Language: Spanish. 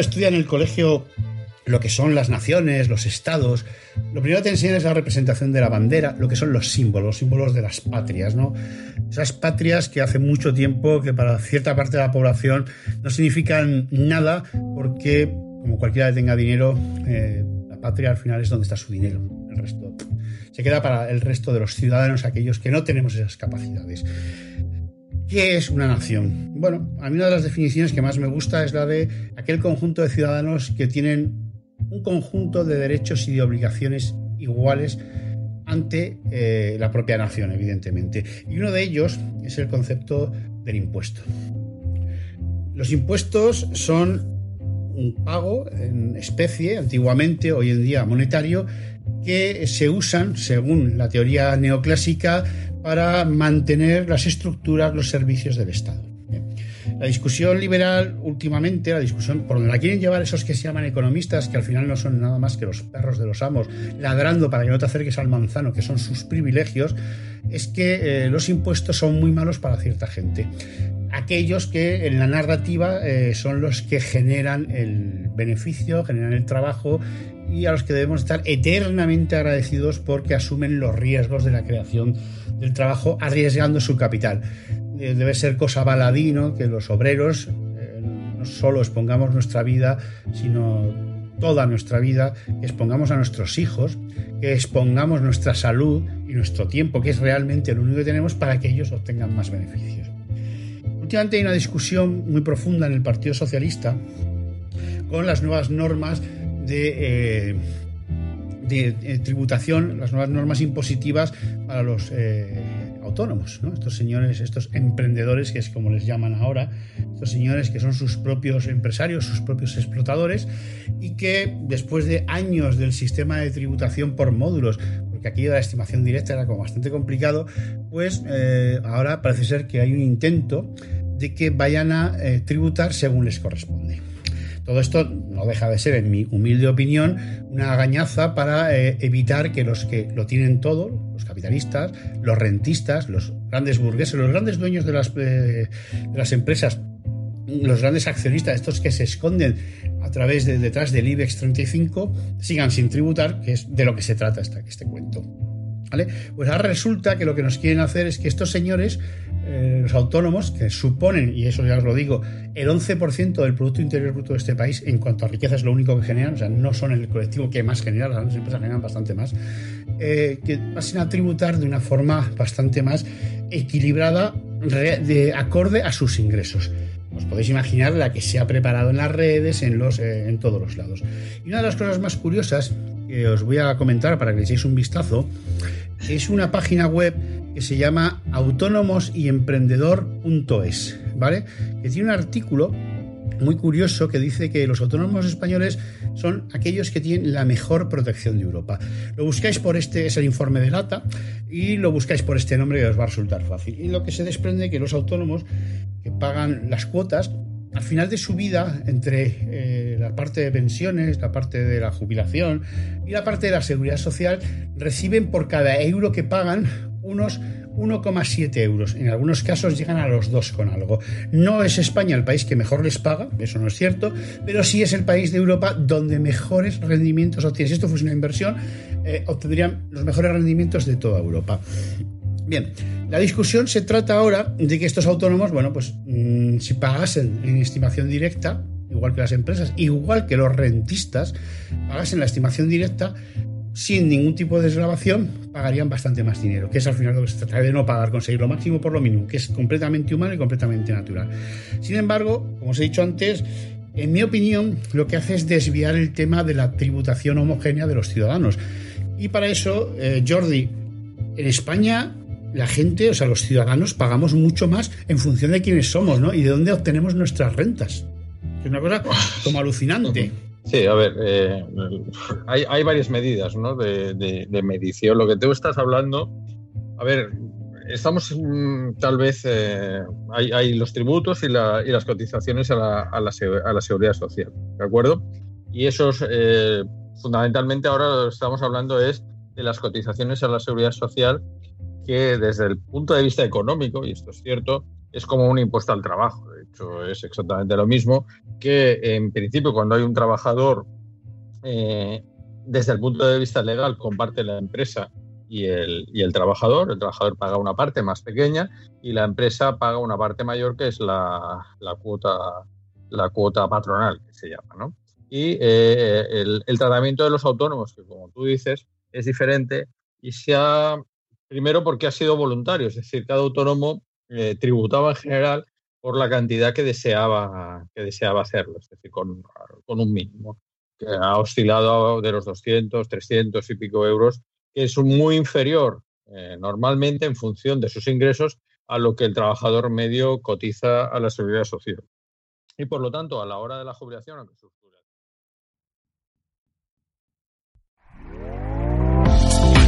Estudia en el colegio lo que son las naciones, los estados, lo primero que te enseñan es la representación de la bandera, lo que son los símbolos, los símbolos de las patrias, ¿no? Esas patrias que hace mucho tiempo que para cierta parte de la población no significan nada porque, como cualquiera que tenga dinero, eh, la patria al final es donde está su dinero. El resto se queda para el resto de los ciudadanos, aquellos que no tenemos esas capacidades. ¿Qué es una nación? Bueno, a mí una de las definiciones que más me gusta es la de aquel conjunto de ciudadanos que tienen un conjunto de derechos y de obligaciones iguales ante eh, la propia nación, evidentemente. Y uno de ellos es el concepto del impuesto. Los impuestos son un pago en especie, antiguamente, hoy en día monetario, que se usan, según la teoría neoclásica, para mantener las estructuras, los servicios del Estado. La discusión liberal últimamente, la discusión por donde la quieren llevar esos que se llaman economistas, que al final no son nada más que los perros de los amos, ladrando para que no te acerques al manzano, que son sus privilegios, es que eh, los impuestos son muy malos para cierta gente. Aquellos que en la narrativa eh, son los que generan el beneficio, generan el trabajo y a los que debemos estar eternamente agradecidos porque asumen los riesgos de la creación del trabajo arriesgando su capital. Eh, debe ser cosa baladino que los obreros eh, no solo expongamos nuestra vida, sino toda nuestra vida, que expongamos a nuestros hijos, que expongamos nuestra salud y nuestro tiempo, que es realmente lo único que tenemos para que ellos obtengan más beneficios. Últimamente hay una discusión muy profunda en el Partido Socialista con las nuevas normas de, eh, tributación, las nuevas normas impositivas para los eh, autónomos, estos señores, estos emprendedores, que es como les llaman ahora, estos señores que son sus propios empresarios, sus propios explotadores, y que después de años del sistema de tributación por módulos, porque aquí la estimación directa era como bastante complicado, pues eh, ahora parece ser que hay un intento de que vayan a tributar según les corresponde. Todo esto no deja de ser, en mi humilde opinión, una agañaza para eh, evitar que los que lo tienen todo, los capitalistas, los rentistas, los grandes burgueses, los grandes dueños de las, eh, empresas, los grandes accionistas, estos que se esconden a través de detrás del IBEX 35, sigan sin tributar, que es de lo que se trata este, este cuento. ¿Vale? Pues ahora resulta que lo que nos quieren hacer es que estos señores eh, los autónomos, que suponen, y eso ya os lo digo, el 11% del Producto Interior Bruto de este país en cuanto a riqueza es lo único que generan, o sea, no son el colectivo que más genera, las empresas generan bastante más, eh, que pasen a tributar de una forma bastante más equilibrada, de acorde a sus ingresos. Os podéis imaginar la que se ha preparado en las redes, en, los, eh, en todos los lados. Y una de las cosas más curiosas que os voy a comentar para que le echéis un vistazo es una página web que se llama autónomosyemprendedor.es, ¿vale? Que tiene un artículo muy curioso que dice que los autónomos españoles son aquellos que tienen la mejor protección de Europa. Lo buscáis por este, es el informe de Lata, y lo buscáis por este nombre que os va a resultar fácil. Y lo que se desprende es que los autónomos que pagan las cuotas, al final de su vida, entre eh, la parte de pensiones, la parte de la jubilación y la parte de la seguridad social, reciben por cada euro que pagan unos 1,7 euros. En algunos casos llegan a los 2 con algo. No es España el país que mejor les paga, eso no es cierto, pero sí es el país de Europa donde mejores rendimientos obtienen. Si esto fuese una inversión, eh, obtendrían los mejores rendimientos de toda Europa. Bien, la discusión se trata ahora de que estos autónomos, bueno, pues mm, si pagasen en estimación directa, igual que las empresas, igual que los rentistas, pagasen la estimación directa, sin ningún tipo de desgrabación, pagarían bastante más dinero, que es al final lo que se trata de no pagar, conseguir lo máximo por lo mínimo, que es completamente humano y completamente natural. Sin embargo, como os he dicho antes, en mi opinión, lo que hace es desviar el tema de la tributación homogénea de los ciudadanos. Y para eso, eh, Jordi, en España la gente, o sea, los ciudadanos pagamos mucho más en función de quiénes somos, ¿no? Y de dónde obtenemos nuestras rentas. es una cosa como alucinante. Sí, a ver, eh, hay, varias medidas ¿no? de, medición. Lo que tú estás hablando, a ver, estamos mm, tal vez, eh, hay, los tributos y, las cotizaciones a la, seguridad social, ¿de acuerdo? Y esos, eh, fundamentalmente ahora lo que estamos hablando es de las cotizaciones a la seguridad social que desde el punto de vista económico, y esto es cierto, es como un impuesto al trabajo. De hecho, es exactamente lo mismo que en principio cuando hay un trabajador, eh, desde el punto de vista legal, comparte la empresa y el, y el, trabajador. El trabajador paga una parte más pequeña y la empresa paga una parte mayor que es la, la cuota, la cuota patronal, que se llama. ¿no? Y eh, el, el, tratamiento de los autónomos, que como tú dices, es diferente y se ha, primero porque ha sido voluntario, es decir, cada autónomo eh, tributaba en general por la cantidad que deseaba, que deseaba hacerlo, es decir, con, un mínimo, que ha oscilado de los 200, 300 y pico euros, que es muy inferior eh, normalmente en función de sus ingresos a lo que el trabajador medio cotiza a la seguridad social. Y por lo tanto, a la hora de la jubilación, aunque